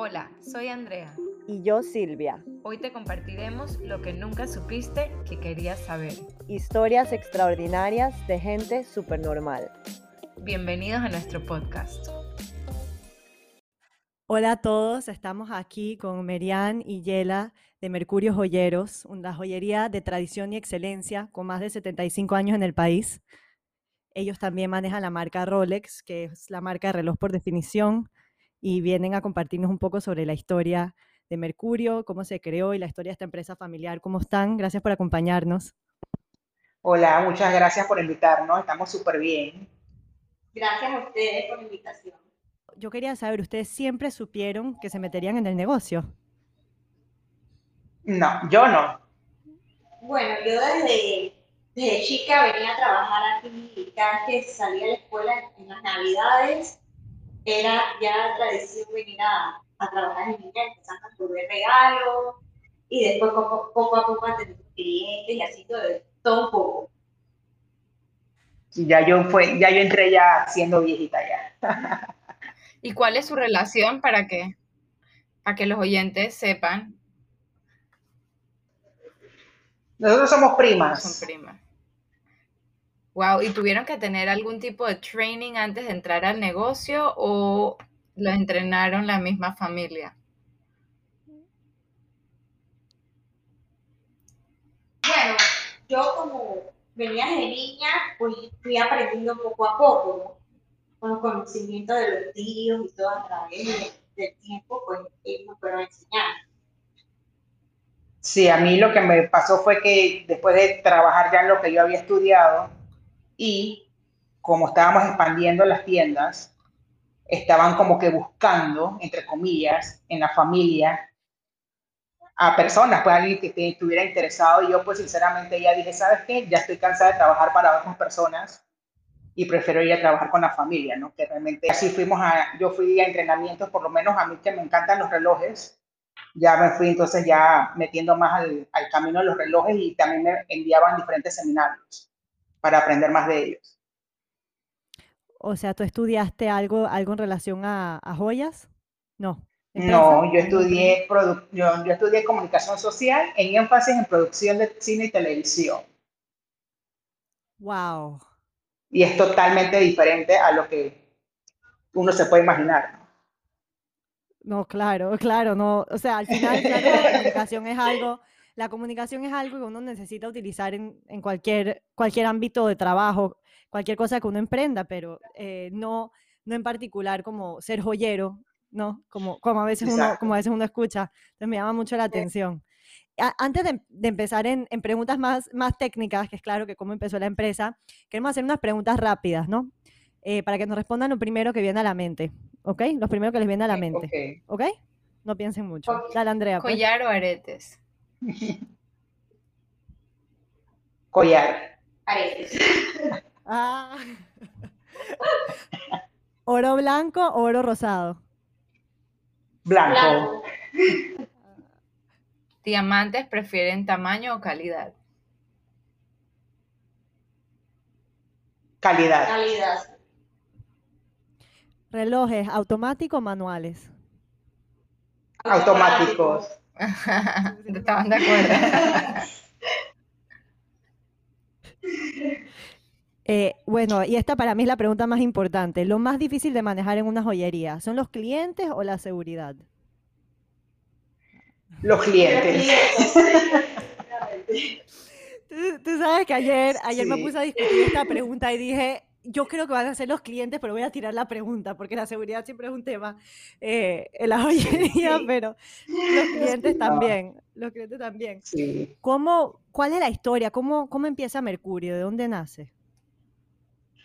Hola, soy Andrea. Y yo Silvia. Hoy te compartiremos lo que nunca supiste que querías saber. Historias extraordinarias de gente normal. Bienvenidos a nuestro podcast. Hola a todos, estamos aquí con Merian y Yela de Mercurio Joyeros, una joyería de tradición y excelencia con más de 75 años en el país. Ellos también manejan la marca Rolex, que es la marca de reloj por definición, y vienen a compartirnos un poco sobre la historia de Mercurio, cómo se creó y la historia de esta empresa familiar. ¿Cómo están? Gracias por acompañarnos. Hola, muchas gracias por invitarnos, estamos súper bien. Gracias a ustedes por la invitación. Yo quería saber, ¿ustedes siempre supieron que se meterían en el negocio? No, yo no. Bueno, yo desde, desde chica venía a trabajar aquí, cada que salía a la escuela en las navidades, era ya tradición venir a, trabajar en mi empezando a poner regalos y después poco, poco a poco a tener clientes y así todo, todo un poco. Ya yo, fue, ya yo entré ya siendo viejita ya. ¿Y cuál es su relación para que, para que los oyentes sepan? Nosotros somos primas. Son primas. Wow, ¿y tuvieron que tener algún tipo de training antes de entrar al negocio o los entrenaron la misma familia? Bueno, yo como venía de niña, pues fui aprendiendo poco a poco, con los conocimientos de los tíos y todo a través del tiempo, pues ellos me fueron enseñando. Sí, a mí lo que me pasó fue que después de trabajar ya en lo que yo había estudiado, y como estábamos expandiendo las tiendas, estaban como que buscando, entre comillas, en la familia a personas, pues alguien que estuviera interesado y yo pues sinceramente ya dije, ¿sabes qué? Ya estoy cansada de trabajar para otras personas y prefiero ir a trabajar con la familia, ¿no? Que realmente así fuimos a, yo fui a entrenamientos, por lo menos a mí que me encantan los relojes, ya me fui entonces ya metiendo más al, al camino de los relojes y también me enviaban diferentes seminarios para aprender más de ellos. O sea, ¿tú estudiaste algo, algo en relación a, joyas? No. No, yo estudié, yo, yo estudié comunicación social en énfasis en producción de cine y televisión. Wow. Y es totalmente diferente a lo que uno se puede imaginar. No, claro, claro, no. O sea, al final, la comunicación es algo la comunicación es algo que uno necesita utilizar en, cualquier, cualquier ámbito de trabajo, cualquier cosa que uno emprenda, pero eh, no, no en particular como ser joyero, ¿no? Como, como, a, veces uno, como a veces uno escucha. Entonces me llama mucho la atención. Antes de, empezar en, preguntas más, más técnicas, que es claro que cómo empezó la empresa, queremos hacer unas preguntas rápidas, ¿no? Eh, para que nos respondan lo primero que viene a la mente, ¿ok? Lo primero que les viene a la mente, ¿ok? No piensen mucho. Dale, Andrea. Pues. ¿Collar o aretes? Collar. Aretes. Ah. ¿Oro blanco o oro rosado? Blanco. ¿Diamantes prefieren tamaño o calidad? Calidad. Calidad. ¿Relojes automáticos o manuales? Automáticos. Estaban de acuerdo. Eh, bueno, y esta para mí es la pregunta más importante. ¿Lo más difícil de manejar en una joyería son los clientes o la seguridad? Los clientes. tú, sabes que ayer, ayer me puse a discutir esta pregunta y dije, yo creo que van a ser los clientes, pero voy a tirar la pregunta, porque la seguridad siempre es un tema eh, en la joyería, pero los clientes también, los clientes también. ¿Cómo, ¿Cuál es la historia? ¿Cómo, ¿Cómo empieza Mercurio? ¿De dónde nace?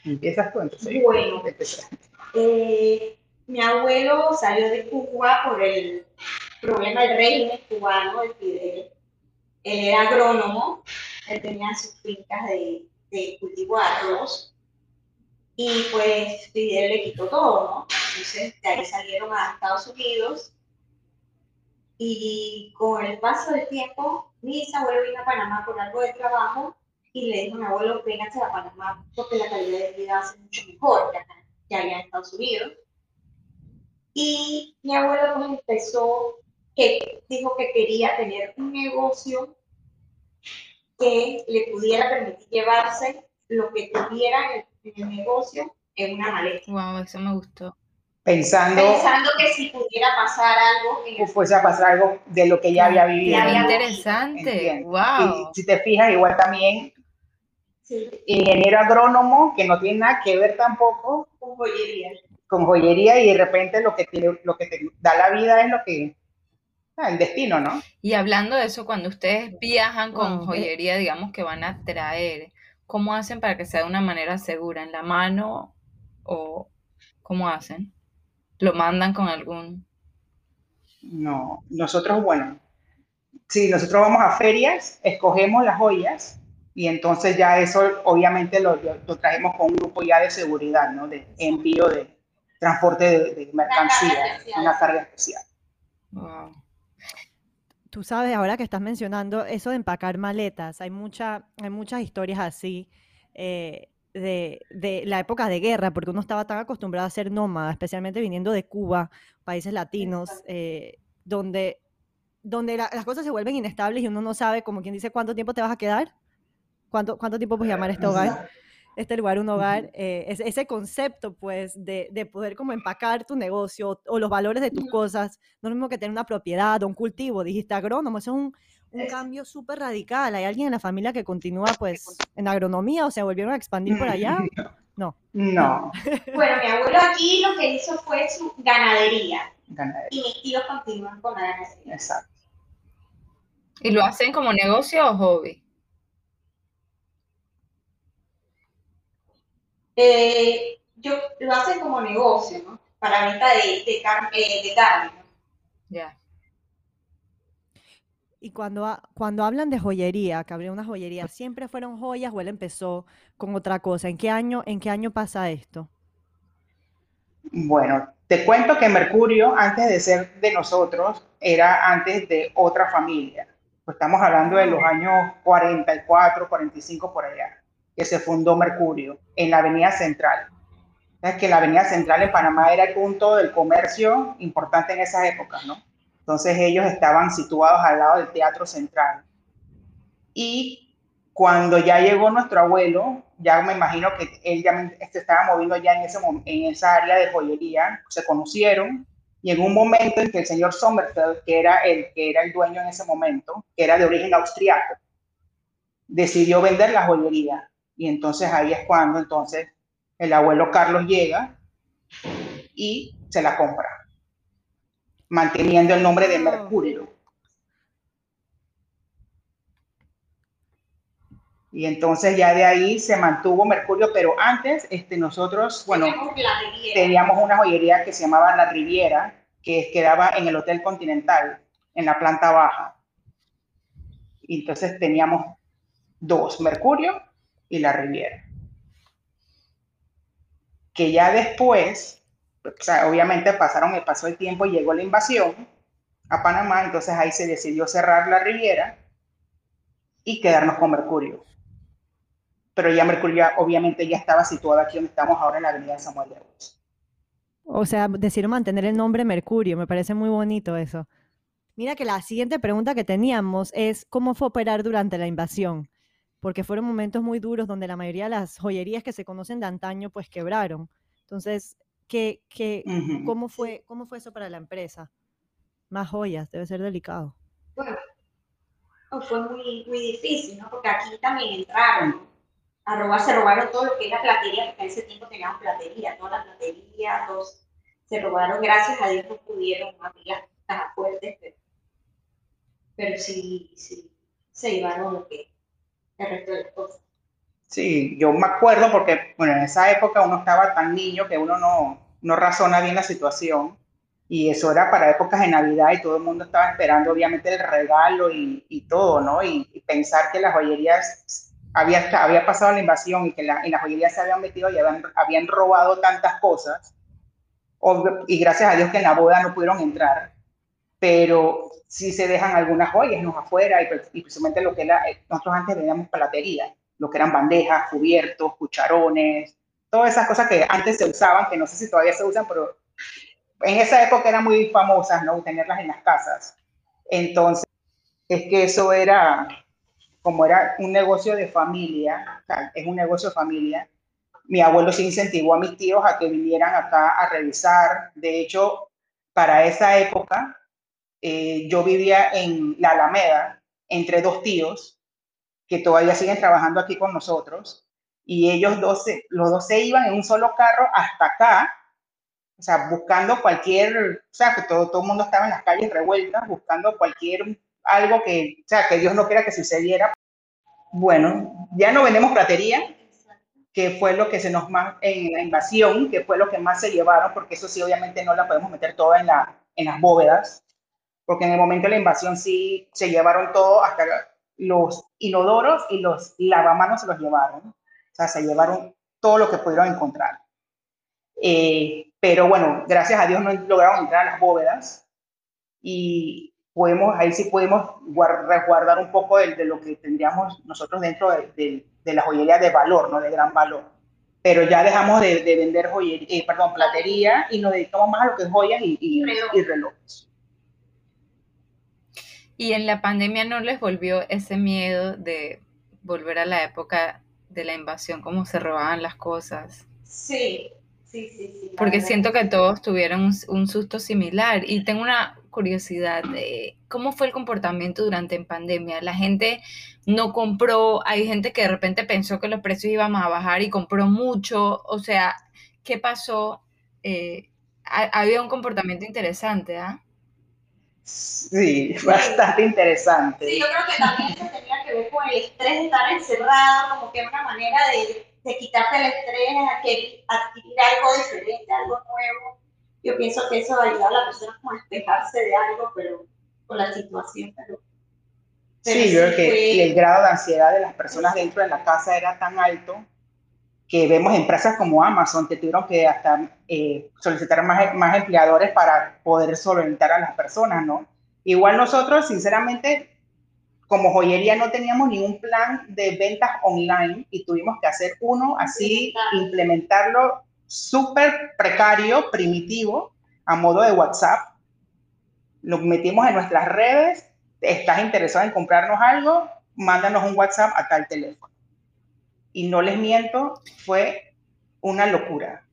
Empiezas tú entonces. Bueno, eh, mi abuelo salió de Cuba por el problema del régimen cubano, de Fidel. Él era agrónomo, él tenía sus fincas de, de cultivo de arroz y pues Fidel le quitó todo, ¿no? Entonces de ahí salieron a Estados Unidos y con el paso del tiempo, mi bisabuelo vino a Panamá por algo de trabajo y le dijo a mi abuelo, véngase a Panamá porque la calidad de vida es mucho mejor que, allá en Estados Unidos. Y mi abuelo pues empezó, que dijo que quería tener un negocio que le pudiera permitir llevarse lo que tuviera en el, negocio en una maleta. Wow, eso me gustó. Pensando, Pensando que si pudiera pasar algo en que el fuese a pasar algo de lo que ya había vivido. Había interesante. Wow. Y si te fijas, igual también sí, ingeniero agrónomo, que no tiene nada que ver tampoco con joyería. con joyería y de repente lo que, te, lo que te da la vida es lo que, ah, el destino, ¿no? Y hablando de eso, cuando ustedes viajan con joyería, digamos que van a traer, ¿cómo hacen para que sea de una manera segura? ¿En la mano o cómo hacen? ¿Lo mandan con algún...? No, nosotros, bueno, si nosotros vamos a ferias, escogemos las joyas y entonces ya eso obviamente lo, lo- lo traemos con un grupo ya de seguridad, ¿no? De envío de transporte de, de mercancía, especial. una carga especial. Wow. Tú sabes, ahora que estás mencionando eso de empacar maletas, hay, mucha, hay muchas historias así eh, de, de la época de guerra, porque uno estaba tan acostumbrado a ser nómada, especialmente viniendo de Cuba, países latinos, eh, donde, donde la- las cosas se vuelven inestables y uno no sabe, como quien dice, cuánto tiempo te vas a quedar, cuánto, cuánto tiempo puedes llamar este hogar, este lugar un hogar, eh, ese, ese concepto, pues, de, de poder como empacar tu negocio o los valores de tus cosas, no es lo mismo que tener una propiedad o un cultivo, dijiste agrónomo, eso es un, cambio súper radical. ¿Hay alguien en la familia que continúa, pues, en agronomía o se volvieron a expandir por allá? No. No, Bueno, mi abuelo aquí lo que hizo fue su ganadería ganadería, y mis tíos continúan con la ganadería. exacto. ¿Y lo hacen como negocio o hobby? Eh, yo, lo hacen como negocio, ¿no? Para venta de, de, car- eh, de carne, ¿no? Ya. Y cuando, cuando hablan de joyería, que abrió una joyería, ¿siempre fueron joyas o él empezó con otra cosa? ¿En qué año, en qué año pasa esto? Bueno, te cuento que Mercurio, antes de ser de nosotros, era antes de otra familia. Pues estamos hablando de los años 44, 45 por allá, que se fundó Mercurio en la Avenida Central. Sabes que la Avenida Central en Panamá era el punto del comercio importante en esas épocas, ¿no? Entonces ellos estaban situados al lado del Teatro Central. Y cuando ya llegó nuestro abuelo, ya me imagino que él ya se estaba moviendo ya en, ese, en esa área de joyería, se conocieron y en un momento en que el señor Sommerfeld, que era el que era el dueño en ese momento, que era de origen austriaco, decidió vender la joyería y entonces ahí es cuando entonces el abuelo Carlos llega y se la compra, manteniendo el nombre de. Mercurio. Y entonces ya de ahí se mantuvo Mercurio, pero antes este, nosotros, bueno, teníamos una joyería que se llamaba La Riviera, que quedaba en el Hotel Continental, en la planta baja. Y entonces teníamos dos, Mercurio y La Riviera. Que ya después, obviamente pasaron, el tiempo y llegó la invasión a Panamá, entonces ahí se decidió cerrar La Riviera y quedarnos con Mercurio. Pero ya Mercurio obviamente ya estaba situado aquí donde estamos ahora en la avenida Samuel de Argos. O sea, decidieron mantener el nombre Mercurio, me parece muy bonito eso. Mira que la siguiente pregunta que teníamos es cómo fue operar durante la invasión, porque fueron momentos muy duros donde la mayoría de las joyerías que se conocen de antaño pues quebraron. Entonces, ¿qué, qué, cómo fue, cómo fue eso para la empresa? Más joyas, debe ser delicado. Bueno, no, fue muy, muy difícil, ¿no? Porque aquí también entraron a robar, se robaron todo lo que era platería, porque en ese tiempo teníamos platería, todas las platerías, todos se robaron, gracias a Dios no pudieron abrir las cajas fuertes, pero, pero sí, sí, se llevaron lo que, Sí, yo me acuerdo porque, bueno, en esa época uno estaba tan niño que uno no, no razona bien la situación. Y eso era para épocas de Navidad y todo el mundo estaba esperando obviamente el regalo y, y todo, ¿no? Y, pensar que las joyerías, había, había pasado la invasión y que la, en las joyerías se habían metido y habían, habían robado tantas cosas. Y gracias a Dios que en la boda no pudieron entrar, pero sí se dejan algunas joyas ¿no? afuera y, y precisamente lo que era, eh, nosotros antes veíamos platería, lo que eran bandejas, cubiertos, cucharones, todas esas cosas que antes se usaban, que no sé si todavía se usan, pero en esa época eran muy famosas, ¿no? Tenerlas en las casas. Entonces, es que eso era, como era un negocio de familia, es un negocio de familia, mi abuelo se incentivó a mis tíos a que vinieran acá a revisar. De hecho, para esa época, eh, yo vivía en la Alameda entre dos tíos que todavía siguen trabajando aquí con nosotros y ellos dos, los dos se iban en un solo carro hasta acá, o sea, buscando cualquier, o sea, que todo, todo el mundo estaba en las calles revueltas, buscando cualquier, algo que, o sea, que Dios no quiera que sucediera. Bueno, ya no vendemos platería, que fue lo que se nos más, en la invasión, que fue lo que más se llevaron, porque eso sí, obviamente no la podemos meter toda en, la, en las bóvedas, porque en el momento de la invasión sí se llevaron todo, hasta los inodoros y los lavamanos se los llevaron. O sea, se llevaron todo lo que pudieron encontrar. Eh, pero bueno, gracias a Dios no lograron entrar a las bóvedas y podemos, ahí sí podemos resguardar un poco de, de, lo que tendríamos nosotros dentro de, de, la joyería de valor, no de gran valor. Pero ya dejamos de, vender joyería, eh, perdón, platería y nos dedicamos más a lo que es joyas y, y, y relojes. Y en la pandemia no les volvió ese miedo de volver a la época de la invasión, cómo se robaban las cosas. Sí, sí, sí, sí. Porque siento que todos tuvieron un, susto similar. Y tengo una curiosidad de cómo fue el comportamiento durante la pandemia. La gente no compró, hay gente que de repente pensó que los precios iban a bajar y compró mucho. O sea, ¿qué pasó? Eh, había un comportamiento interesante, ¿ah? Sí, bastante interesante. Sí, yo creo que también eso tenía que ver con el estrés de estar encerrado, como que una manera de, de quitarte el estrés, adquirir, adquirir algo diferente, algo nuevo. Yo pienso que eso ayuda a la persona como a despejarse de algo, pero con la situación. Pero, sí, yo creo que el grado de ansiedad de las personas dentro de la casa era tan alto que vemos empresas como Amazon que tuvieron que hasta eh, solicitar más, más empleadores para poder solventar a las personas, ¿no? Igual nosotros, sinceramente, como joyería no teníamos ningún plan de ventas online y tuvimos que hacer uno así, implementarlo súper precario, primitivo, a modo de WhatsApp. Lo metimos en nuestras redes, estás interesado en comprarnos algo, mándanos un WhatsApp a tal teléfono y no les miento, fue una locura.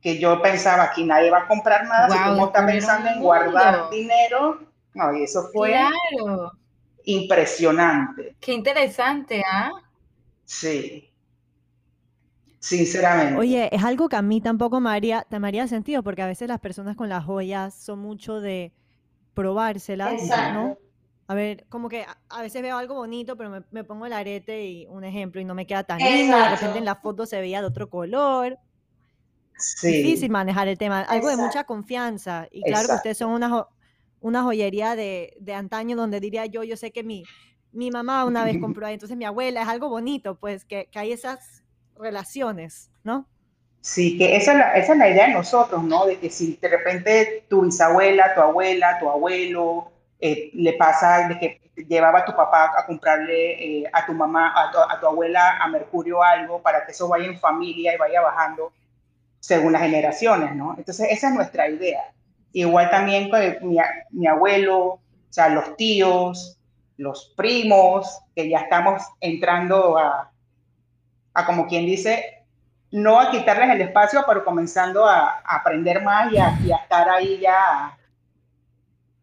Que yo pensaba aquí nadie va a comprar nada, si tú está pensando en guardar dinero, no, y eso fue impresionante. Qué interesante, ¿ah? Sí. Sinceramente. Oye, es algo que a mí tampoco me haría, me haría sentido, porque a veces las personas con las joyas son mucho de probárselas, ¿no? A ver, como que a, veces veo algo bonito, pero me, pongo el arete y un ejemplo y no me queda tan lindo. De repente en la foto se veía de otro color. Sí. Difícil manejar el tema. Algo de mucha confianza. Y claro que ustedes son una, una joyería de, de, antaño donde diría yo, yo sé que mi, mi mamá una vez compró ahí, entonces mi abuela, es algo bonito, pues que, que hay esas relaciones, ¿no? Sí, que esa es, la, esa es la idea de nosotros, ¿no? De que si de repente tu bisabuela, tu abuela, tu abuelo, eh, le pasa de que llevaba a tu papá a comprarle eh, a tu mamá, a tu, abuela, a Mercurio algo para que eso vaya en familia y vaya bajando según las generaciones, ¿no? Entonces, esa es nuestra idea. Igual también con mi, mi abuelo, o sea, los tíos, los primos, que ya estamos entrando a, a como quien dice, no a quitarles el espacio, pero comenzando a, aprender más y a, y a estar ahí ya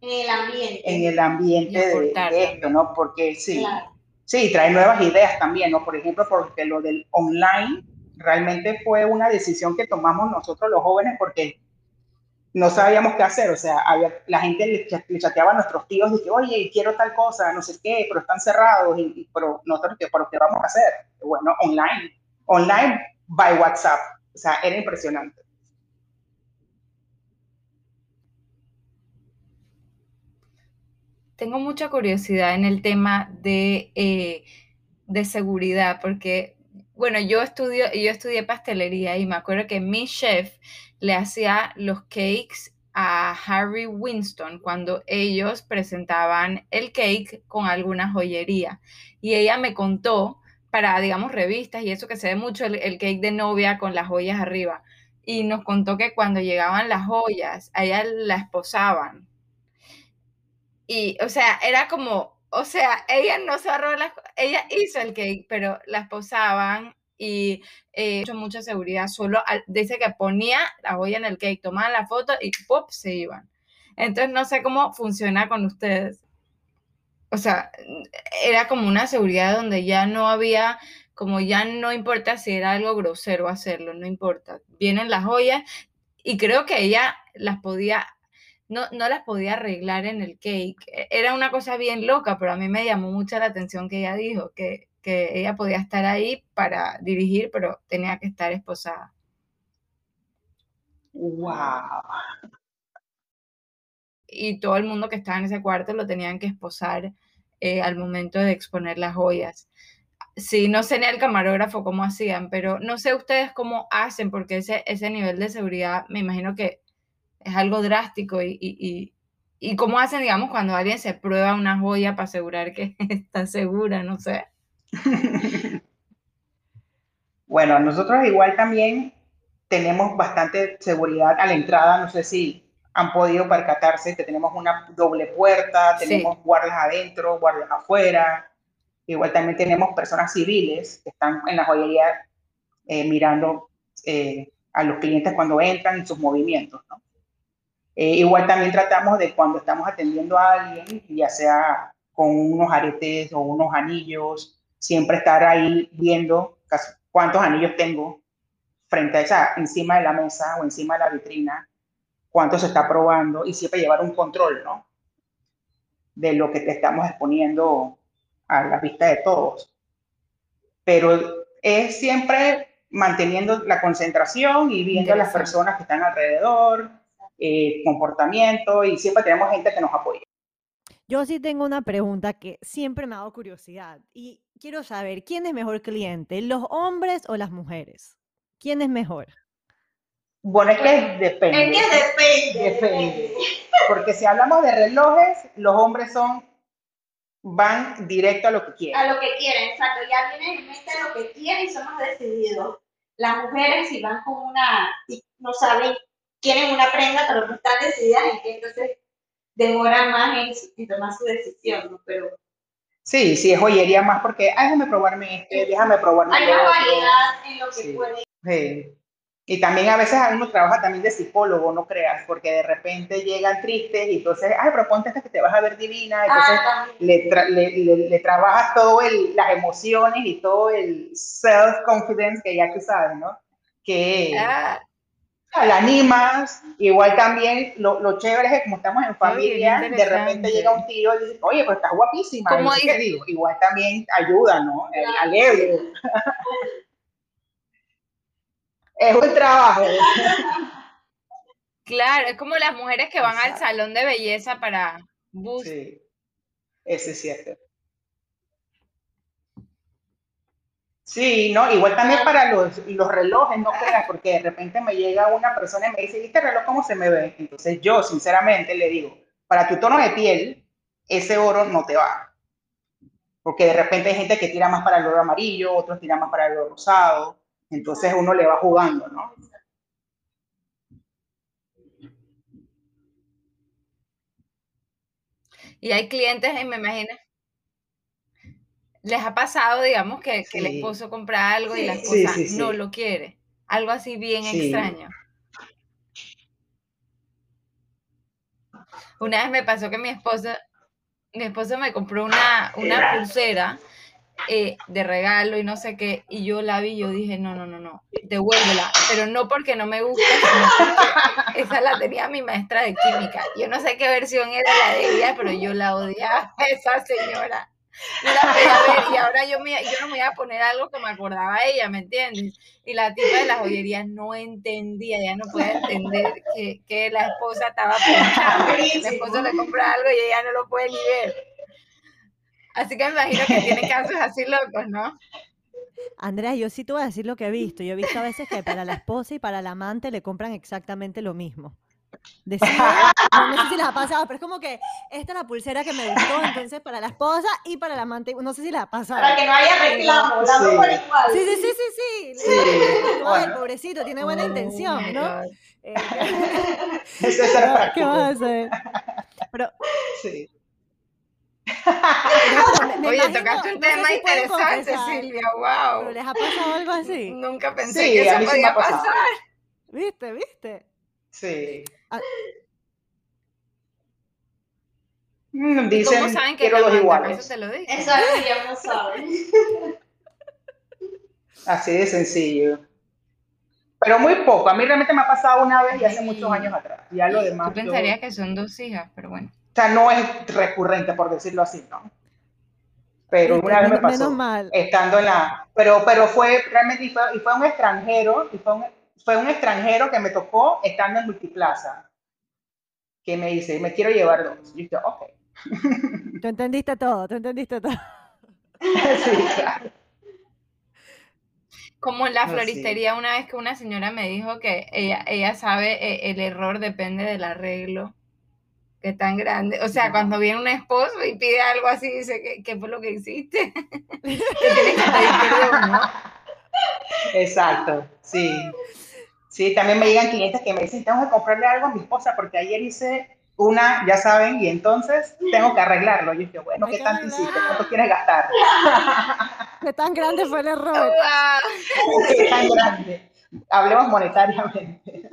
en el ambiente. En el ambiente de, esto, ¿no? Porque sí, sí, trae nuevas ideas también, ¿no? Por ejemplo, porque lo del online realmente fue una decisión que tomamos nosotros los jóvenes porque no sabíamos qué hacer, o sea, la gente le, chateaba a nuestros tíos y que, oye, quiero tal cosa, no sé qué, pero están cerrados, y, pero nosotros, ¿qué, ¿pero qué vamos a hacer? Bueno, online, online by WhatsApp, o sea, era impresionante. Tengo mucha curiosidad en el tema de, eh, de seguridad, porque, bueno, yo, estudio, yo estudié pastelería y me acuerdo que mi chef le hacía los cakes a Harry Winston cuando ellos presentaban el cake con alguna joyería. Y ella me contó para, digamos, revistas y eso que se ve mucho, el, cake de novia con las joyas arriba y nos contó que cuando llegaban las joyas, a ella la esposaban. Y, o sea, era como, o sea, ella no cerró las, ella hizo el cake, pero la esposaban y eh, mucha seguridad. Solo dice que ponía la joya en el cake, tomaban la foto y ¡pop! se iban. Entonces no sé cómo funciona con ustedes. O sea, era como una seguridad donde ya no había, como ya no importa si era algo grosero hacerlo, no importa. Vienen las joyas y creo que ella las podía, no, no las podía arreglar en el cake. E, era una cosa bien loca, pero a mí me llamó mucho la atención que ella dijo, que, que ella podía estar ahí para dirigir, pero tenía que estar esposada. ¡Wow! y todo el mundo que estaba en ese cuarto lo tenían que esposar eh, al momento de exponer las joyas. Sí, no sé ni el camarógrafo cómo hacían, pero no sé ustedes cómo hacen, porque ese, ese nivel de seguridad me imagino que es algo drástico y, y, y, cómo hacen, digamos, cuando alguien se prueba una joya para asegurar que está segura, no sé. bueno, nosotros igual también tenemos bastante seguridad a la entrada, no sé si han podido percatarse que tenemos una doble puerta, tenemos guardias adentro, guardias afuera. Igual también tenemos personas civiles que están en la joyería eh, mirando eh, a los clientes cuando entran y sus movimientos. Eh, igual también tratamos de cuando estamos atendiendo a alguien, ya sea con unos aretes o unos anillos, siempre estar ahí viendo cuántos anillos tengo frente a esa, encima de la mesa o encima de la vitrina cuánto se está probando y siempre llevar un control, ¿no? De lo que te estamos exponiendo a la vista de todos. Pero es siempre manteniendo la concentración y viendo a las personas que están alrededor, eh, comportamiento y siempre tenemos gente que nos apoya. Yo sí tengo una pregunta que siempre me ha dado curiosidad y quiero saber, ¿quién es mejor cliente, los hombres o las mujeres? ¿Quién es mejor? Bueno, es que depende. Es que depende. Depende. Porque si hablamos de relojes, los hombres son van directo a lo que quieren. A lo que quieren, exacto. Ya vienen en mente lo que quieren y son más decididos. Las mujeres, si van con una, no saben, quieren una prenda, pero no están decididas en que entonces demoran más en, tomar su decisión, ¿no? Pero Sí, sí, es joyería más porque, ay, déjame probarme este, déjame probarme Hay más variedad en lo que puede. Sí. Y también a veces uno trabaja también de psicólogo, no creas, porque de repente llegan tristes y entonces, ay, pero ponte esta que te vas a ver divina, entonces Ah, le, tra- le, le- le trabajas todo el, las emociones y todo el self-confidence que ya tú sabes, ¿no? Que Ah, la animas, igual también lo, lo chévere es que como estamos en familia, de repente llega un tío y dice, oye, pero estás guapísima, igual también ayuda, ¿no? El Claro. alivio. es un trabajo. claro, es como las mujeres que van al salón de belleza para bus. Sí, ese es cierto. Sí, no, igual también para los, los relojes, no creas, porque de repente me llega una persona y me dice, ¿y este reloj cómo se me ve? Entonces yo, sinceramente, le digo, para tu tono de piel, ese oro no te va. Porque de repente hay gente que tira más para el oro amarillo, otros tiran más para el oro rosado, entonces uno le va jugando, ¿no? Y hay clientes, y me imagino, les ha pasado, digamos, que, que el esposo compra algo y la esposa Sí, no lo quiere. Algo así bien extraño. Una vez me pasó que mi esposo, mi esposo me compró una, una pulsera eh, de regalo y no sé qué, y yo la vi y yo dije, no, no, no, no, devuélvela, pero no porque no me gusta, sino porque esa la tenía mi maestra de química. Yo no sé qué versión era la de ella, pero yo la odiaba a esa señora. La ver y ahora yo, me, yo no me iba a poner algo que me acordaba a ella, ¿me entiendes? Y la tipa de la joyería no entendía, ya no podía entender que, que la esposa estaba pensando. El esposo le compra algo y ella no lo puede ni ver. Así que me imagino que tiene casos así locos, ¿no? Andrea, yo sí te voy a decir lo que he visto. Yo he visto a veces que para la esposa y para la amante le compran exactamente lo mismo. Decía, no, no sé si les ha pasado, pero es como que esta es la pulsera que me gustó, entonces para la esposa y para la amante, no sé si les ha pasado. Para que no haya reclamo, Sí. damos por igual. Sí, sí, sí, sí, sí. Sí, bueno. pobrecito, tiene buena Oh intención, ¿no? Eh, Eso es ¿qué va- ¿Qué práctico. vas a hacer? Pero, Sí. pero me- me Oye, imagino- tocaste un no sé tema si interesante, Silvia, ¿Pero wow. les ha pasado algo así? Nunca pensé Sí, que eso sí podía pasado. pasar. ¿Viste? ¿Viste? Sí. Ah. Mm, ¿Y Dicen, cómo saben que quiero manda? iguales. ¿Acaso te lo dicen? Eso ya no saben. Así de sencillo. Pero muy poco. A mí realmente me ha pasado una vez y hace muchos años atrás. Ya lo demás. Yo- pensarías que son dos hijas, pero bueno. O sea, no es recurrente, por decirlo así, ¿no? Pero una vez me pasó. Menos mal. Estando en la. Pero, pero fue realmente. Y fue, y fue un extranjero. Y fue un, fue un extranjero que me tocó estando en Multiplaza. Que me dice, me quiero llevar dos. Y yo dije, ok. Tú entendiste todo, tú entendiste todo. sí, claro. Como en la Ah, floristería, una vez que una señora me dijo que ella, ella sabe eh, el error depende del arreglo, que tan grande. O sea, cuando viene un esposo y pide algo así, dice, ¿qué, qué fue lo que hiciste? Te tienes que pedir perdón, ¿no? Exacto, sí. Sí, también me llegan clientes que me dicen, tengo que comprarle algo a mi esposa porque ayer hice una, ya saben, y entonces tengo que arreglarlo. Yo dije, bueno, ¿qué tanto hiciste? ¿Cuánto quieres gastar? ¿Qué tan grande fue el error? ¿Qué tan grande? Hablemos monetariamente.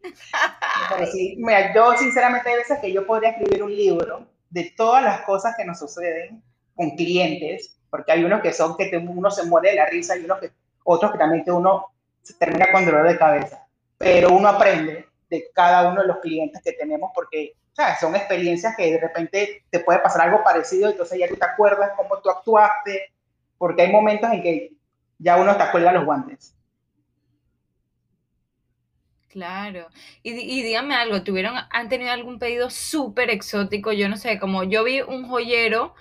Pero sí, mira, yo sinceramente hay veces que yo podría escribir un libro de todas las cosas que nos suceden con clientes, porque hay unos que son que uno se muere de la risa y unos que, otros que también que uno se termina con dolor de cabeza. Pero uno aprende de cada uno de los clientes que tenemos porque ¿sabes? son experiencias que de repente te puede pasar algo parecido, entonces ya tú te acuerdas cómo tú actuaste, porque hay momentos en que ya uno te cuelga los guantes. Claro. Y, y algo, ¿tuvieron, han tenido algún pedido súper exótico? Yo no sé, como yo vi un joyero,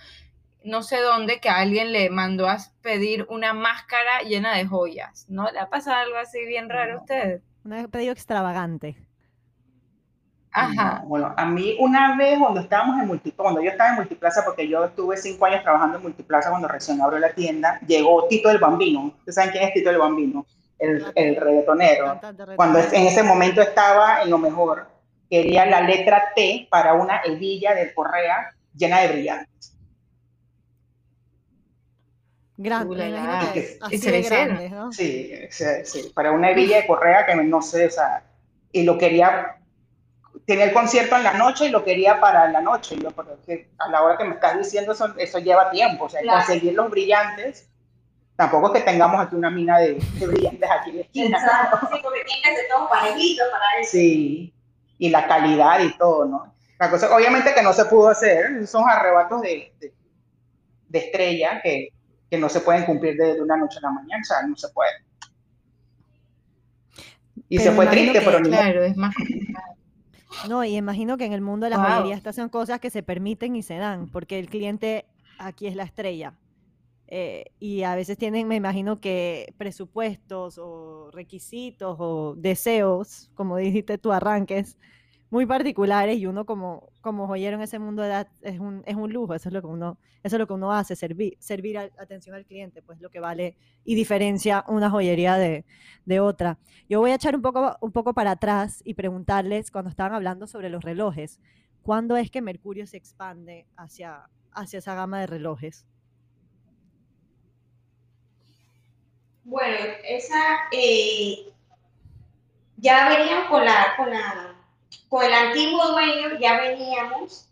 no sé dónde, que alguien le mandó a pedir una máscara llena de joyas. ¿No le ha pasado algo así bien raro a No. ustedes? Un pedido extravagante. Ajá. No, bueno, a mí una vez cuando estábamos en Multiplaza, cuando yo estaba en Multiplaza, porque yo estuve cinco años trabajando en Multiplaza cuando recién abrió la tienda, llegó Tito el Bambino. ¿Ustedes saben quién es Tito el Bambino? El, el reggaetonero. Cuando en ese momento estaba en lo mejor, quería la letra T para una hebilla de correa llena de brillantes. Grande, imagino que Y es así y se de grandes, ¿no? Sí, sí, sí, para una hebilla de correa que no sé, o sea, y lo quería, tenía el concierto en la noche y lo quería para la noche, y yo, pero es que a la hora que me estás diciendo eso, eso lleva tiempo, o sea, Claro. conseguir los brillantes, tampoco es que tengamos aquí una mina de, de brillantes aquí en la esquina, Exacto. Sí, porque tienen que ser todos parejitos para eso. sí, y la calidad y todo, ¿no? La cosa, obviamente que no se pudo hacer, son arrebatos de, de, de estrella que, que no se pueden cumplir de, de una noche a la mañana, o sea, no se puede. Y Pero se fue triste, que- pero Claro, es más complicado. No, y imagino que en el mundo de la Wow. joyería estas son cosas que se permiten y se dan, porque el cliente aquí es la estrella. Eh, y a veces tienen, me imagino que presupuestos o requisitos o deseos, como dijiste tú, arranques muy particulares y uno como, como joyero en ese mundo de edad es un, es un lujo, eso es lo que uno, eso es lo que uno hace, servir, servir a- atención al cliente, pues lo que vale y diferencia una joyería de, de otra. Yo voy a echar un poco, un poco para atrás y preguntarles, cuando estaban hablando sobre los relojes, ¿cuándo es que Mercurio se expande hacia, hacia esa gama de relojes? Bueno, esa eh, ya veníamos con con la, con el antiguo dueño, ya veníamos,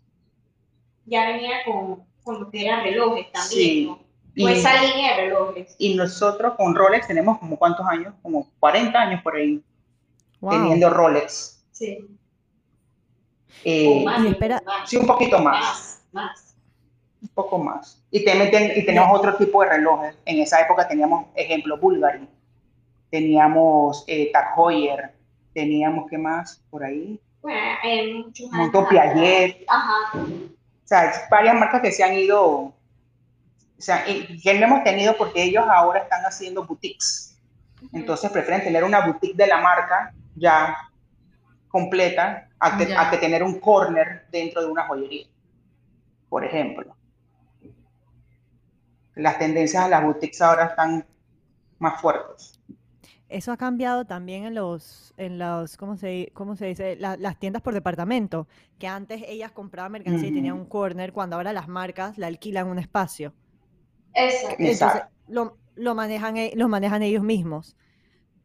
ya venía con, con lo que eran relojes también, Sí. ¿no? Y, Con esa línea de relojes. y nosotros con Rolex tenemos como cuántos años, como 40 años por ahí, Wow. teniendo Rolex. Sí. Eh, más, y espera- sí, un poquito más, más, más. un poco más. Y, ten- y tenemos otro tipo de relojes. En esa época teníamos, ejemplo, Bulgari, teníamos eh, Tag Heuer, teníamos, ¿qué más por ahí? Bueno, Monto atrás. Piaget, Ajá. o sea, varias marcas que se han ido, o sea, que no hemos tenido porque ellos ahora están haciendo boutiques. Entonces prefieren tener una boutique de la marca ya completa a que, a que tener un corner dentro de una joyería, por ejemplo. Las tendencias a las boutiques ahora están más fuertes. Eso ha cambiado también en los, en los ¿cómo se, cómo se dice? las tiendas por departamento, que antes ellas compraban mercancía y tenían un corner, cuando ahora las marcas la alquilan un espacio. Exacto. Entonces, lo, lo, manejan, e, lo manejan ellos mismos.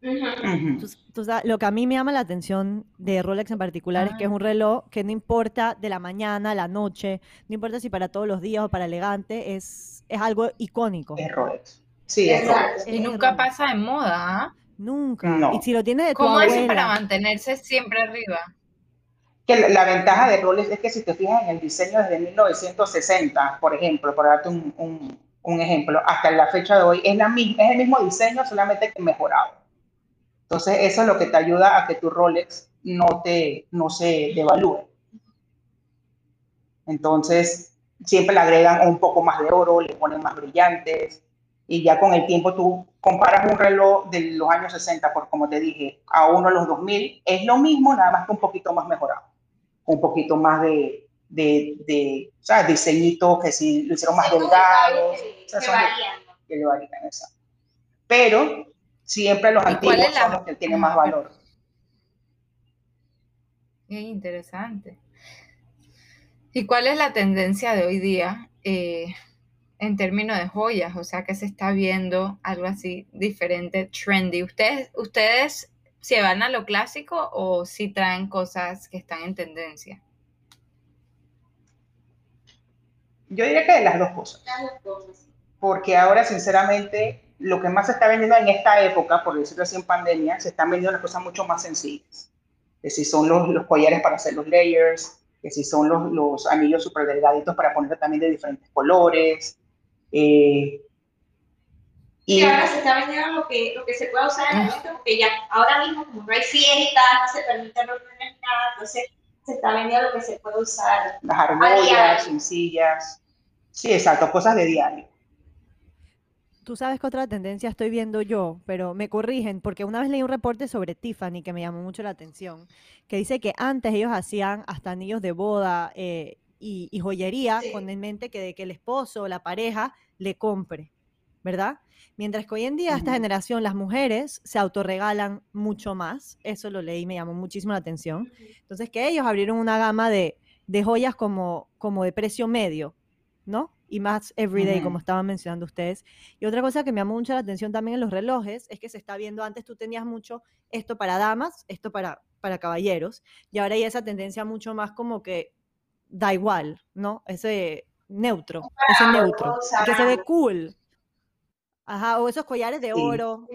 lo que a mí me llama la atención de Rolex en particular es que es ah. un reloj que no importa de la mañana, la noche, no importa si para todos los días o para elegante, es, es algo icónico. Es Rolex. Sí, es Rolex. Y nunca pasa de moda. Nunca. Y si lo tiene de tu ¿Cómo hace para mantenerse siempre arriba? Que la, ventaja de Rolex es que si te fijas en el diseño desde 1960, por ejemplo, por darte un, un, ejemplo, hasta la fecha de hoy, es, la, es el mismo diseño, solamente que mejorado. Entonces, eso es lo que te ayuda a que tu Rolex no, te, no se devalúe. Entonces, siempre le agregan un poco más de oro, le ponen más brillantes, y ya con el tiempo tú comparas un reloj de los años 60, por como te dije, a uno de los 2000, es lo mismo, nada más que un poquito más mejorado, un poquito más de, de, de o sea, diseñito, que si lo hicieron más delgado, que, le varían, Pero siempre los antiguos son los que tienen más valor. Es interesante. ¿Y cuál es la tendencia de hoy día? Eh, en términos de joyas, o sea que se está viendo algo así diferente, trendy. ¿Ustedes, ustedes se van a lo clásico o si traen cosas que están en tendencia? Yo diría que de las dos cosas. Porque ahora, sinceramente, lo que más se está vendiendo en esta época, por decirlo así en pandemia, se están vendiendo las cosas mucho más sencillas. Que si son los, los collares para hacer los layers, que si son los, los anillos súper delgaditos para poner también de diferentes colores, eh, y ahora se está vendiendo lo que, lo que se puede usar en el momento, porque ya ahora mismo, como no hay fiestas, no se permite reuniones nada, entonces se está vendiendo lo que se puede usar. Las argollas, sencillas. Sí, exacto, cosas de diario. Tú sabes que otra tendencia estoy viendo yo, pero me corrigen, porque una vez leí un reporte sobre Tiffany que me llamó mucho la atención, que dice que antes ellos hacían hasta anillos de boda eh, y, joyería con en mente que, de que el esposo o la pareja le compre, ¿verdad? Mientras que hoy en día, esta generación, las mujeres se autorregalan mucho más. Eso lo leí, me llamó muchísimo la atención. Entonces, que ellos abrieron una gama de, de joyas como, como de precio medio, ¿no? Y más everyday, como estaban mencionando ustedes. Y otra cosa que me llamó mucho la atención también en los relojes es que se está viendo, antes tú tenías mucho esto para damas, esto para, para caballeros, y ahora hay esa tendencia mucho más como que da igual, ¿no? Ese neutro, ese neutro, que se ve cool. Ajá, o esos collares de oro.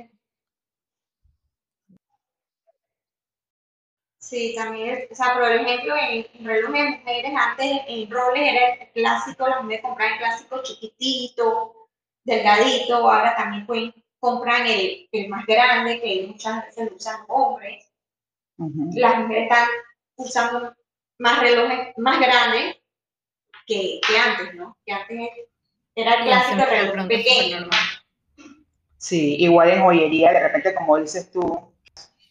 Sí, también, o sea, por ejemplo, en, relojes de mujeres, antes en roles era el clásico, las mujeres compraban el clásico chiquitito, delgadito, ahora también pueden, compran el, el más grande, que muchas veces lo usan hombres. Las mujeres están usando más relojes más grandes que, que antes, ¿no? Que antes era el clásico reloj pequeño. Sí, igual en joyería, de repente, como dices tú,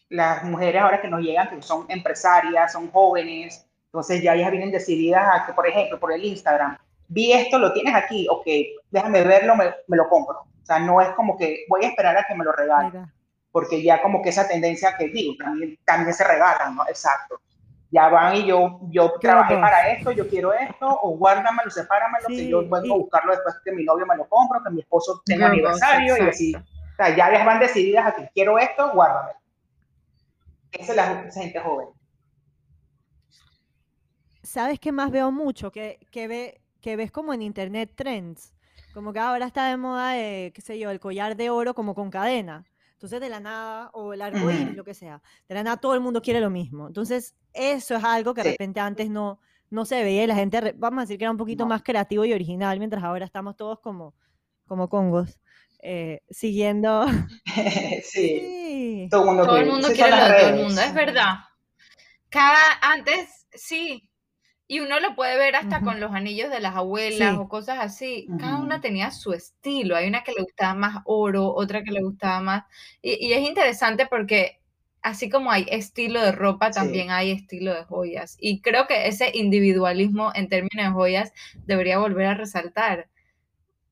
las mujeres ahora que nos llegan, que son empresarias, son jóvenes, entonces ya ellas vienen decididas a que, por ejemplo, por el Instagram, vi esto, lo tienes aquí, ok, déjame verlo, me, me lo compro. O sea, no es como que voy a esperar a que me lo regalen, porque ya como que esa tendencia que digo, también, también se regalan, ¿no? Exacto ya van y yo, yo trabajé para esto, yo quiero esto, o guárdamelo, sepáramelo, que yo vengo a buscarlo después que mi novio me lo compro, que mi esposo tenga aniversario, y así. O sea, ya ellas van decididas a que quiero esto, guárdamelo. Esa es la gente joven. ¿Sabes qué más veo mucho? Que, que, ve, que ves como en internet trends. Como que ahora está de moda, qué sé yo, el collar de oro como con cadena. Entonces, de la nada, o el arco lo que sea, de la nada todo el mundo quiere lo mismo. Entonces, eso es algo que de repente antes no, no se veía y la gente, vamos a decir que era un poquito más creativo y original, mientras ahora estamos todos como, como congos. Eh, siguiendo. sí. Todo el mundo, todo el mundo quiere lo de todo el mundo, es verdad. Cada, antes, sí, y uno lo puede ver hasta con los anillos de las abuelas o cosas así. Cada una tenía su estilo. Hay una que le gustaba más oro, otra que le gustaba más. Y, es interesante porque así como hay estilo de ropa, Sí. también hay estilo de joyas. Y creo que ese individualismo en términos de joyas debería volver a resaltar.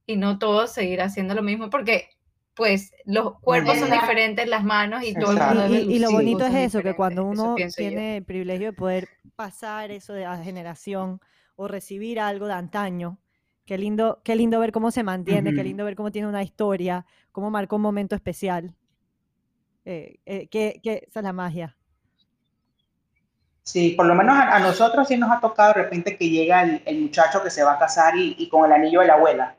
Y no todos seguir haciendo lo mismo, porque pues los cuerpos son diferentes, las manos y todo el mundo Y, debe y- y lo bonito es eso, que cuando uno yo. tiene el privilegio de poder pasar eso de a generación o recibir algo de antaño, qué lindo, qué lindo ver cómo se mantiene, qué lindo ver cómo tiene una historia, cómo marcó un momento especial. Eh, eh, que, que esa es la magia. Sí, por lo menos a, a nosotros sí nos ha tocado de repente que llega el, el muchacho que se va a casar y, y con el anillo de la abuela,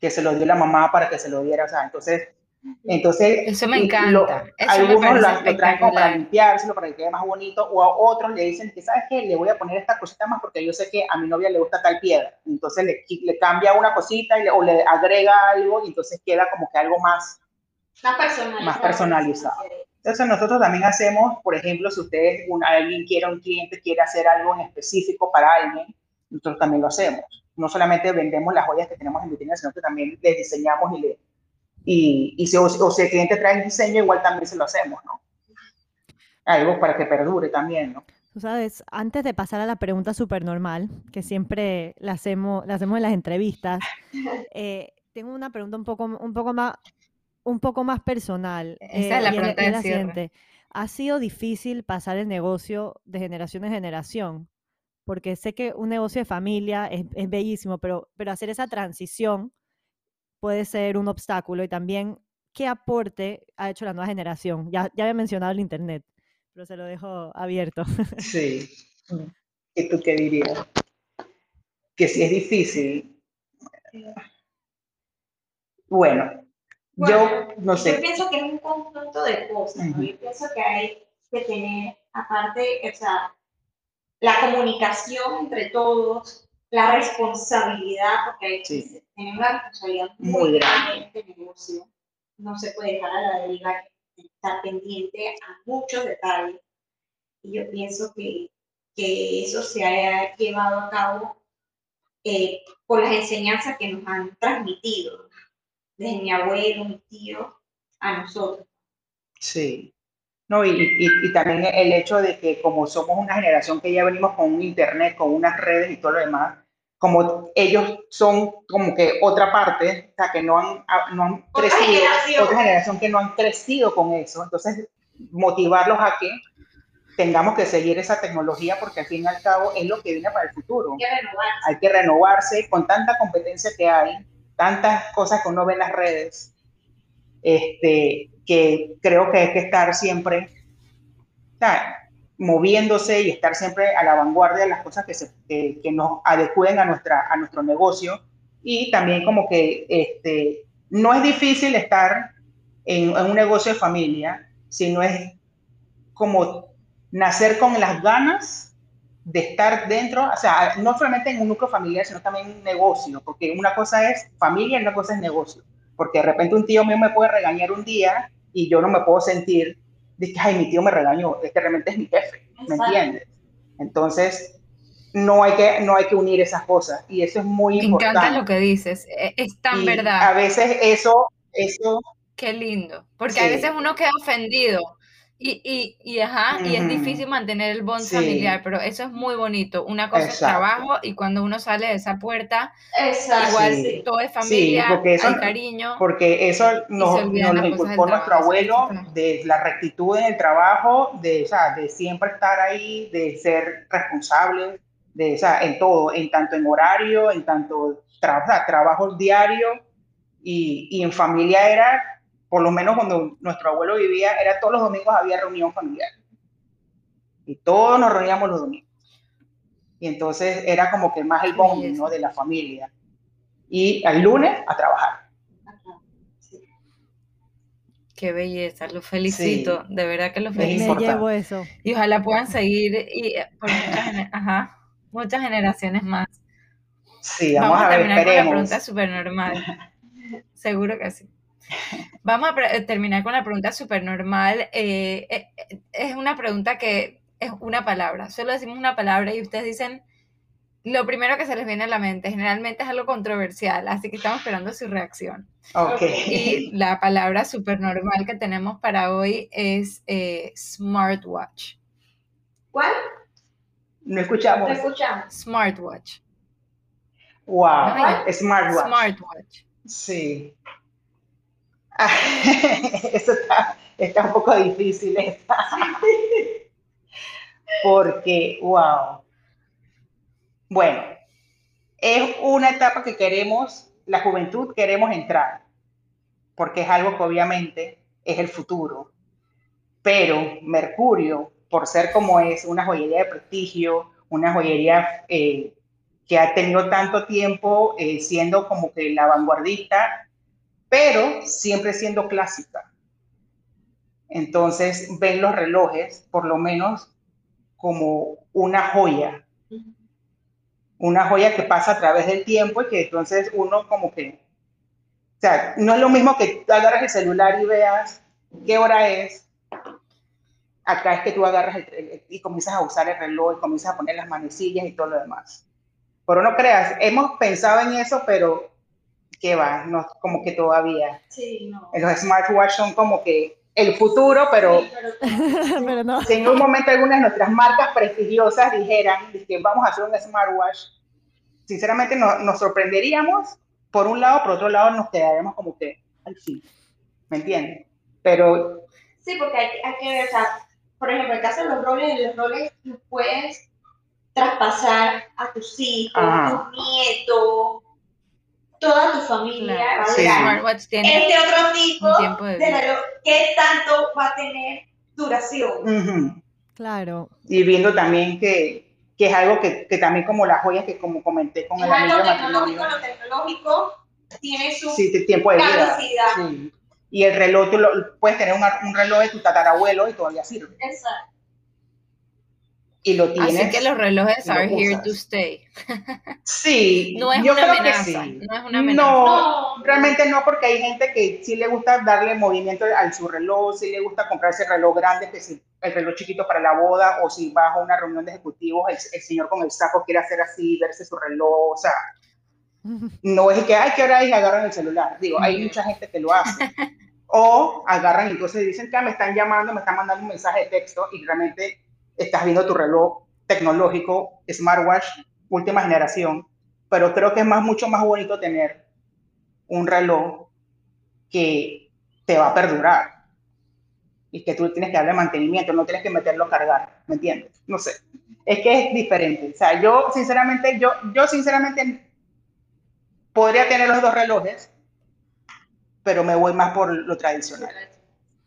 que se lo dio la mamá para que se lo diera, o sea, entonces, entonces Eso me encanta, lo- eso me algunos parece lo, lo traen como para limpiárselo, para que quede más bonito, o a otros le dicen que, ¿sabes qué? Le voy a poner esta cosita más porque yo sé que a mi novia le gusta tal piedra, entonces le, le cambia una cosita y le- o le agrega algo y entonces queda como que algo más, Más personalizado. Más personalizado. Entonces nosotros también hacemos, por ejemplo, si ustedes, un, alguien quiere, un cliente quiere hacer algo en específico para alguien, nosotros también lo hacemos. No solamente vendemos las joyas que tenemos en vitrina, sino que también les diseñamos y le... Y, y si, o, o si el cliente trae el diseño, igual también se lo hacemos, ¿no? Algo para que perdure también, ¿no? Tú sabes, antes de pasar a la pregunta súper normal, que siempre la hacemos, la hacemos en las entrevistas, eh, tengo una pregunta un poco, un poco más, un poco más personal. Esa es la eh, pregunta de la cierre. ¿Ha sido difícil pasar el negocio de generación en generación? Porque sé que un negocio de familia es, es bellísimo, pero, pero hacer esa transición puede ser un obstáculo. Y también, ¿qué aporte ha hecho la nueva generación? Ya, ya había mencionado el Internet, pero se lo dejo abierto. Sí. ¿Y tú qué dirías? Que si es difícil. Bueno, yo no Yo sé. pienso que es un conjunto de cosas, ¿no? Ujú. Yo pienso que hay que tener, aparte, o sea, la comunicación entre todos, la responsabilidad, porque hay que Sí. tener una responsabilidad Muy muy grande. en este negocio. No se puede dejar a la deriva, que estar pendiente a muchos detalles. Y yo pienso que, que eso se ha llevado a cabo eh, por las enseñanzas que nos han transmitido, desde mi abuelo, mi tío, a nosotros. Sí. No, y, y, y también el hecho de que como somos una generación que ya venimos con un internet, con unas redes y todo lo demás, como ellos son como que otra parte, o sea, que no han, no han crecido, generación. otra generación que no han crecido con eso, entonces motivarlos a que tengamos que seguir esa tecnología porque al fin y al cabo es lo que viene para el futuro. Hay que renovar. hay que renovarse con tanta competencia que hay, tantas cosas que uno ve en las redes, este, que creo que hay que estar siempre o sea, moviéndose y estar siempre a la vanguardia de las cosas que, se, que, nos adecúen a, nuestra, a nuestro negocio. Y también como que este, no es difícil estar en, en un negocio de familia, sino es como nacer con las ganas de estar dentro, o sea, no solamente en un núcleo familiar, sino también en un negocio, porque una cosa es familia y una cosa es negocio, porque de repente un tío mío me puede regañar un día y yo no me puedo sentir de que, ay, mi tío me regañó, es que realmente es mi jefe, ¿me Exacto. entiendes? Entonces, no hay que, no hay que unir esas cosas y eso es muy Me importante. encanta lo que dices, e- es tan Y verdad. A veces eso, eso, Qué lindo, porque a veces uno queda ofendido y, y, y, ajá, y es difícil mantener el bond Sí. familiar, pero eso es muy bonito. Una cosa es Exacto. trabajo y cuando uno sale de esa puerta, Exacto. igual Sí. todo es familia, porque eso- hay cariño. porque eso nos, nos lo inculcó nuestro trabajo, sí, abuelo sí, sí. de la rectitud en el trabajo, de, o sea, de siempre estar ahí, de ser responsable, de, o sea, en todo, en tanto en horario, en tanto tra o sea, trabajo diario y, y en familia era, por lo menos cuando nuestro abuelo vivía, era todos los domingos había reunión familiar. Y todos nos reuníamos los domingos. Y entonces era como que más el bonding. De la familia. Y el lunes a trabajar. Qué belleza, lo felicito, de verdad que lo Es Me, me felicito. importante. llevo eso. Y ojalá puedan seguir y, eh, por muchas, ajá, muchas generaciones más. Sí, vamos, Vamos a a ver, terminar con la esperemos. pregunta súper normal. Seguro que sí. Vamos a eh, terminar con la pregunta súper normal. Eh, eh, eh, es una pregunta que es una palabra. Solo decimos una palabra y ustedes dicen lo primero que se les viene a la mente. Generalmente es algo controversial, así que estamos esperando su reacción. Ok. Y la palabra súper normal que tenemos para hoy es eh, smartwatch. ¿Cuál? No escuchamos. ¿Me escuchamos? Smartwatch. Wow. Smartwatch. Smartwatch. Sí. Eso está, está un poco difícil. Porque, wow. Bueno, es una etapa que queremos, la juventud queremos entrar, porque es algo que obviamente es el futuro. Pero Mercurio, por ser como es una joyería de prestigio, una joyería eh, que ha tenido tanto tiempo eh, siendo como que la vanguardista, pero siempre siendo clásica. Entonces ven los relojes, por lo menos, como una joya, una joya que pasa a través del tiempo y que entonces uno como que, o sea, no es lo mismo que tú agarras el celular y veas qué hora es. Acá es que tú agarras el- y comienzas a usar el reloj y comienzas a poner las manecillas y todo lo demás. Pero no creas, hemos pensado en eso, pero qué va, no, como que todavía. Sí, no. Los smartwatch son como que el futuro, pero Sí, pero- Pero no. si en un momento algunas de nuestras marcas prestigiosas dijeran que vamos a hacer un smartwatch, sinceramente no- nos sorprenderíamos por un lado, por otro lado nos quedaríamos como que, al fin, ¿me entiendes? Pero Sí, porque hay, hay que ver, o sea, por ejemplo, en el caso de los roles, los roles los puedes traspasar a tus hijos, Ajá. tus nietos, toda tu familia. Claro, va a Sí. durar. tiene Este otro tipo un de de reloj, ¿qué tanto va a tener duración? ujú. Claro. y viendo también que, que es algo que, que también como las joyas que como comenté con Es el algo de tecnológico, lo tecnológico tiene su sí, tiempo de vida. Sí. Y el reloj, tú lo- puedes tener una- un reloj de tu tatarabuelo y todavía sirve. Exacto. Y lo tienes. Así que los relojes lo are here usas. to stay. Sí, No es yo una creo que amenaza. sí. No es una amenaza. No, No. realmente no, porque hay gente que sí le gusta darle movimiento al su reloj, sí le gusta comprarse el reloj grande, que si el reloj chiquito para la boda, o si vas a una reunión de ejecutivos, el, el señor con el saco quiere hacer así, verse su reloj, o sea, no es que, ay, ¿qué hora es? Y agarran el celular. Digo, hay mucha gente que lo hace. O agarran y entonces dicen que "Ah, me están llamando, me están mandando un mensaje de texto y realmente estás viendo tu reloj tecnológico, smartwatch, última generación. Pero creo que es más, mucho más bonito tener un reloj que te va a perdurar y que tú tienes que darle mantenimiento, no tienes que meterlo a cargar, ¿me entiendes? No sé. Es que es diferente. O sea, yo sinceramente, yo, yo sinceramente podría tener los dos relojes, pero me voy más por lo tradicional.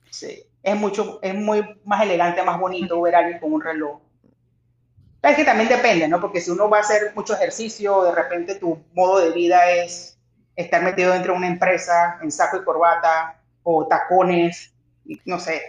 Sí. Es mucho, es muy más elegante, más bonito ver a alguien con un reloj. Es que también depende, ¿no? Porque si uno va a hacer mucho ejercicio, de repente tu modo de vida es estar metido dentro de una empresa en saco y corbata o tacones, no sé,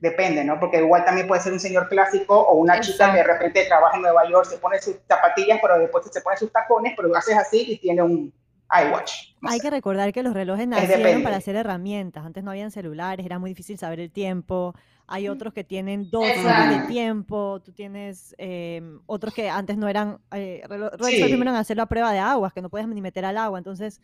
depende, ¿no? Porque igual también puede ser un señor clásico o una chica que de repente trabaja en Nueva York, se pone sus zapatillas, pero después se pone sus tacones, pero haces así y tiene un iWatch. no Hay sé. que recordar que los relojes Es nacieron para ser herramientas. Antes no habían celulares, era muy difícil saber el tiempo. Hay otros que tienen dos horas de tiempo. Tú tienes em, otros que antes no eran. Eh, relo- Rolex fue Sí. el primero en hacerlo a prueba de aguas, que no puedes ni meter al agua. Entonces,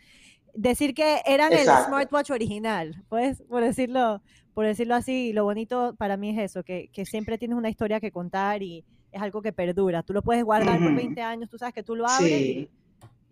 decir que eran el Exacto. smartwatch original, pues, por decirlo, por decirlo así, lo bonito para mí es eso, que, que siempre tienes una historia que contar y es algo que perdura. Tú lo puedes guardar por Ujú. 20 años, tú sabes que tú lo abres Sí, y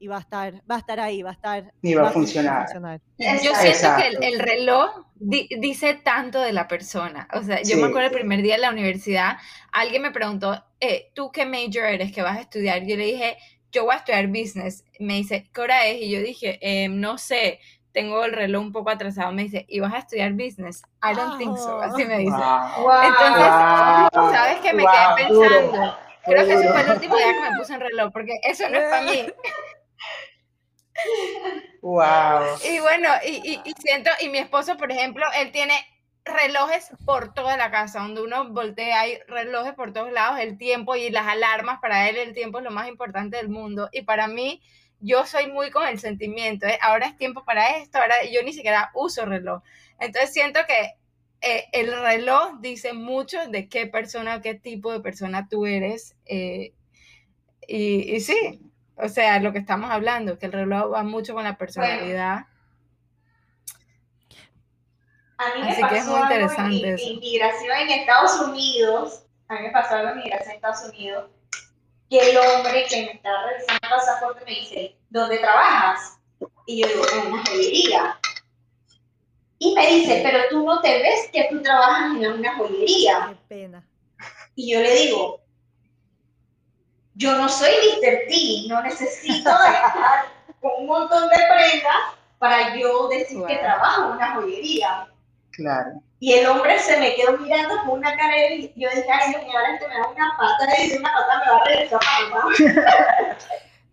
va a estar, va a estar ahí, va a estar. y va a va funcionar. funcionar. Yo Exacto. siento que el, Exacto. el reloj di- dice tanto de la persona. O sea, yo Sí. me acuerdo el primer día en la universidad, alguien me preguntó, eh, ¿tú qué major eres? ¿Qué vas a estudiar? Yo le dije, yo voy a estudiar business. Me dice, ¿qué hora es? Y yo dije, "Em, no sé, tengo el reloj un poco atrasado. Me dice, ¿y vas a estudiar business? I don't think so. Así me dice. Wow. Entonces, Wow. ¿sabes qué? Me Wow, quedé duro. pensando. Creo que ese fue el último día que me puse en reloj, porque eso no es para mí. Wow. Y bueno, y, y- siento, y mi esposo, por ejemplo, él tiene relojes por toda la casa, donde uno voltea, hay relojes por todos lados, el tiempo y las alarmas, para él el tiempo es lo más importante del mundo. Y para mí, yo soy muy con el sentimiento, ¿eh? ahora es tiempo para esto, ahora yo ni siquiera uso reloj. Entonces siento que eh, el reloj dice mucho de qué persona, qué tipo de persona tú eres. eh, y sí, o sea, lo que estamos hablando, que el reloj va mucho con la personalidad. A mí me Así pasó que es muy algo en interesante mi- eso. mi inmigración en Estados Unidos, a mí me pasó algo en migración en Estados Unidos, que el hombre que me estaba revisando el pasaporte me dice, ¿dónde trabajas? Y yo digo, en una joyería. Y me dice, pero tú no te ves que tú trabajas en una joyería. Qué pena. Y yo le digo, yo no soy Mr. T, no necesito estar con un montón de prendas para yo decir que trabajo en una joyería. Claro. Y el hombre se me quedó mirando con una cara y yo dije, ay, Dios mío, ahora este me da una pata y de una pata me va a regresar para mamá.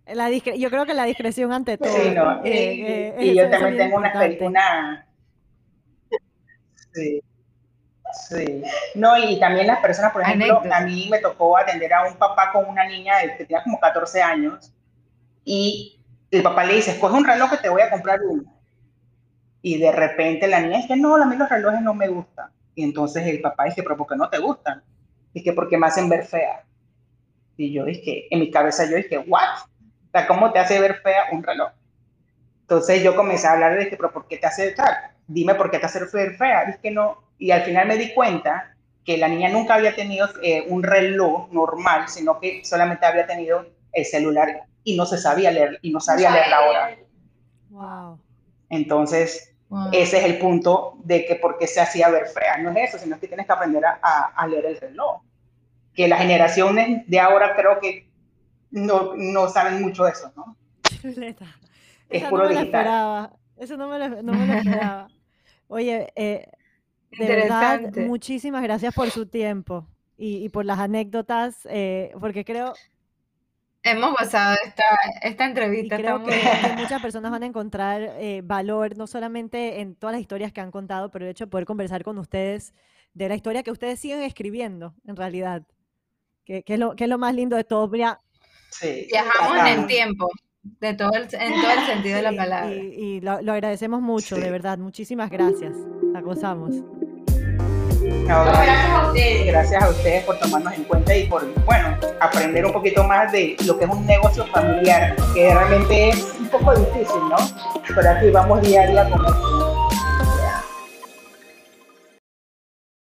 La discre- yo creo que la discreción ante todo. Sí, no. eh, eh, Y yo también tengo una, una... Sí. Sí. No, y también las personas, por ejemplo, Anécdota. a mí me tocó atender a un papá con una niña de- que tenía como 14 años y el papá le dice, escoge un reloj que te voy a comprar uno. Y de repente la niña dice, no, a mí los relojes no me gustan. Y entonces el papá dice, pero ¿por qué no te gustan? Dice, porque me hacen ver fea. Y yo dije, en mi cabeza yo dije, ¿what? O sea, ¿cómo te hace ver fea un reloj? Entonces yo comencé a hablar de que, pero ¿por qué te hace tal? Dime por qué te hace ver fea. Dice que no. Y al final me di cuenta que la niña nunca había tenido eh, un reloj normal, sino que solamente había tenido el celular y no se sabía leer, y no sabía leer la hora. Wow. Entonces, Wow. ese es el punto de que por qué se hacía ver fea. No es eso, sino que tienes que aprender a, a- leer el reloj. Que las generaciones de ahora creo que no, no saben mucho de eso, ¿no? Chuleta. Es Esa puro no me la digital. esperaba. Eso no me lo, no me lo esperaba. Oye, eh, de verdad, muchísimas gracias por su tiempo y, y por las anécdotas, eh, porque creo, Hemos gozado esta, esta y entrevista. creo que, muchas personas van a encontrar eh, valor, no solamente en todas las historias que han contado, pero el hecho de poder conversar con ustedes de la historia que ustedes siguen escribiendo, en realidad. Que, que es, lo, que es lo más lindo de todo. Mira, Sí, Viajamos en el tiempo, de todo el, en todo el sentido de la Sí, palabra. Y, y lo, lo agradecemos mucho, de Sí. verdad. Muchísimas gracias. La gozamos. No, gracias a ustedes. gracias a ustedes por tomarnos en cuenta y por, bueno, aprender un poquito más de lo que es un negocio familiar, que realmente es un poco difícil, ¿no? Pero aquí vamos día a día con esto.